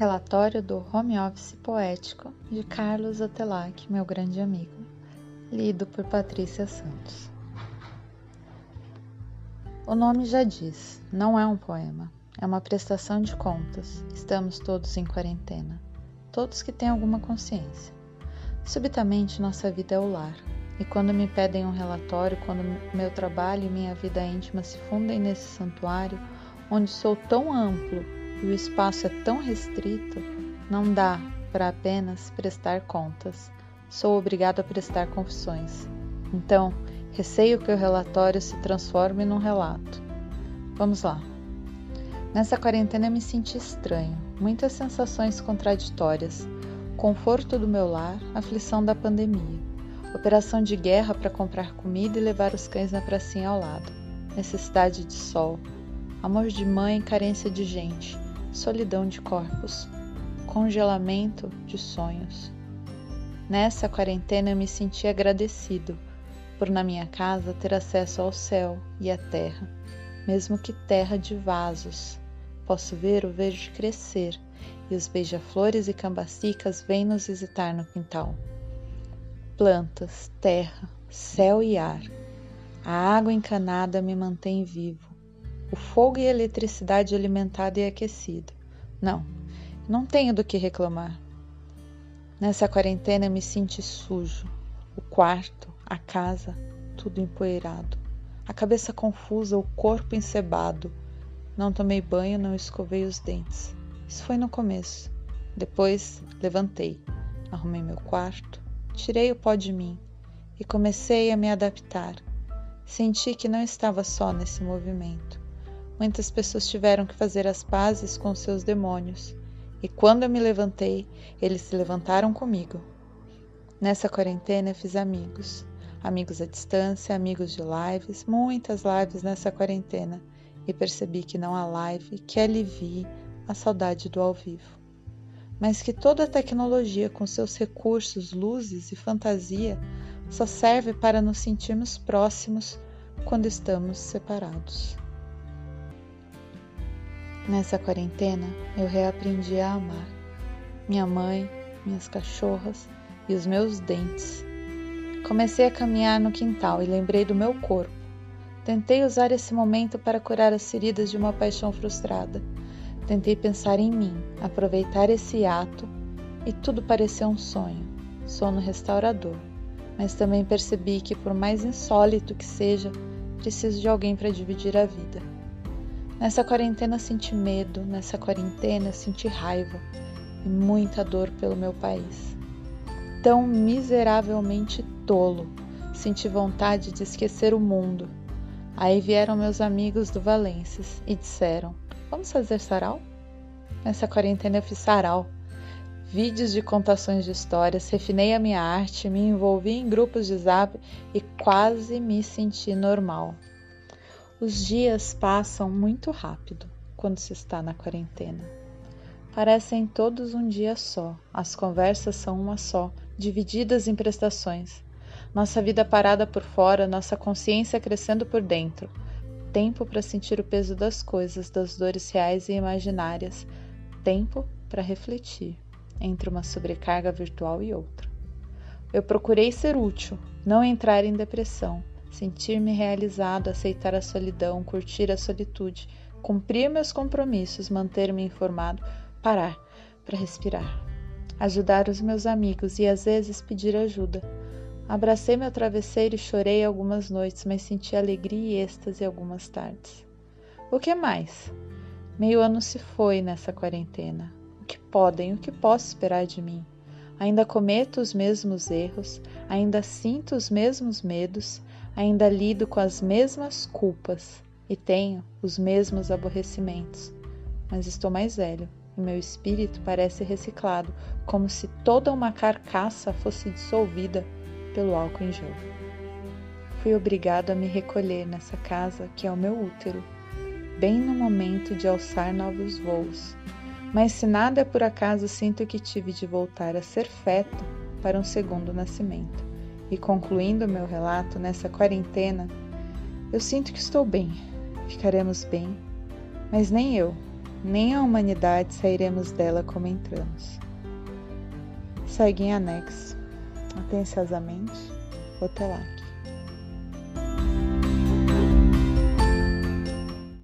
Relatório do Home Office Poético de Carlos Otelac, meu grande amigo. Lido por Patrícia Santos. O nome já diz, não é um poema, é uma prestação de contas. Estamos todos em quarentena, todos que têm alguma consciência. Subitamente, nossa vida é o lar, e quando me pedem um relatório, quando meu trabalho e minha vida íntima se fundem nesse santuário, onde sou tão amplo e o espaço é tão restrito, não dá para apenas prestar contas. Sou obrigado a prestar confissões. Então, receio que o relatório se transforme num relato. Vamos lá. Nessa quarentena me senti estranho, muitas sensações contraditórias. Conforto do meu lar, aflição da pandemia. Operação de guerra para comprar comida e levar os cães na pracinha ao lado. Necessidade de sol. Amor de mãe, carência de gente solidão de corpos, congelamento de sonhos. Nessa quarentena eu me senti agradecido por na minha casa ter acesso ao céu e à terra, mesmo que terra de vasos. Posso ver o verde crescer e os beija-flores e cambacicas vêm nos visitar no quintal. Plantas, terra, céu e ar. A água encanada me mantém vivo o fogo e a eletricidade alimentada e aquecida. Não, não tenho do que reclamar. Nessa quarentena me senti sujo. O quarto, a casa, tudo empoeirado. A cabeça confusa, o corpo encebado. Não tomei banho, não escovei os dentes. Isso foi no começo. Depois levantei, arrumei meu quarto, tirei o pó de mim e comecei a me adaptar. Senti que não estava só nesse movimento. Muitas pessoas tiveram que fazer as pazes com seus demônios, e quando eu me levantei, eles se levantaram comigo. Nessa quarentena fiz amigos, amigos à distância, amigos de lives, muitas lives nessa quarentena, e percebi que não há live que alivie a saudade do ao vivo. Mas que toda a tecnologia, com seus recursos, luzes e fantasia, só serve para nos sentirmos próximos quando estamos separados. Nessa quarentena, eu reaprendi a amar minha mãe, minhas cachorras e os meus dentes. Comecei a caminhar no quintal e lembrei do meu corpo. Tentei usar esse momento para curar as feridas de uma paixão frustrada. Tentei pensar em mim, aproveitar esse ato e tudo pareceu um sonho, sono restaurador. Mas também percebi que, por mais insólito que seja, preciso de alguém para dividir a vida. Nessa quarentena senti medo, nessa quarentena senti raiva e muita dor pelo meu país. Tão miseravelmente tolo, senti vontade de esquecer o mundo. Aí vieram meus amigos do Valências e disseram: Vamos fazer sarau? Nessa quarentena eu fiz sarau. Vídeos de contações de histórias, refinei a minha arte, me envolvi em grupos de zap e quase me senti normal. Os dias passam muito rápido quando se está na quarentena. Parecem todos um dia só, as conversas são uma só, divididas em prestações. Nossa vida parada por fora, nossa consciência crescendo por dentro. Tempo para sentir o peso das coisas, das dores reais e imaginárias. Tempo para refletir entre uma sobrecarga virtual e outra. Eu procurei ser útil, não entrar em depressão sentir-me realizado, aceitar a solidão, curtir a solitude, cumprir meus compromissos, manter-me informado, parar para respirar, ajudar os meus amigos e às vezes pedir ajuda. Abracei meu travesseiro e chorei algumas noites, mas senti alegria e êxtase algumas tardes. O que mais? Meio ano se foi nessa quarentena. O que podem, o que posso esperar de mim? Ainda cometo os mesmos erros, ainda sinto os mesmos medos, ainda lido com as mesmas culpas e tenho os mesmos aborrecimentos, mas estou mais velho e meu espírito parece reciclado, como se toda uma carcaça fosse dissolvida pelo álcool em gel. Fui obrigado a me recolher nessa casa que é o meu útero, bem no momento de alçar novos voos. Mas se nada é por acaso, sinto que tive de voltar a ser feto para um segundo nascimento. E concluindo meu relato nessa quarentena, eu sinto que estou bem, ficaremos bem, mas nem eu, nem a humanidade sairemos dela como entramos. Segue em anexo. Atenciosamente, Otelac.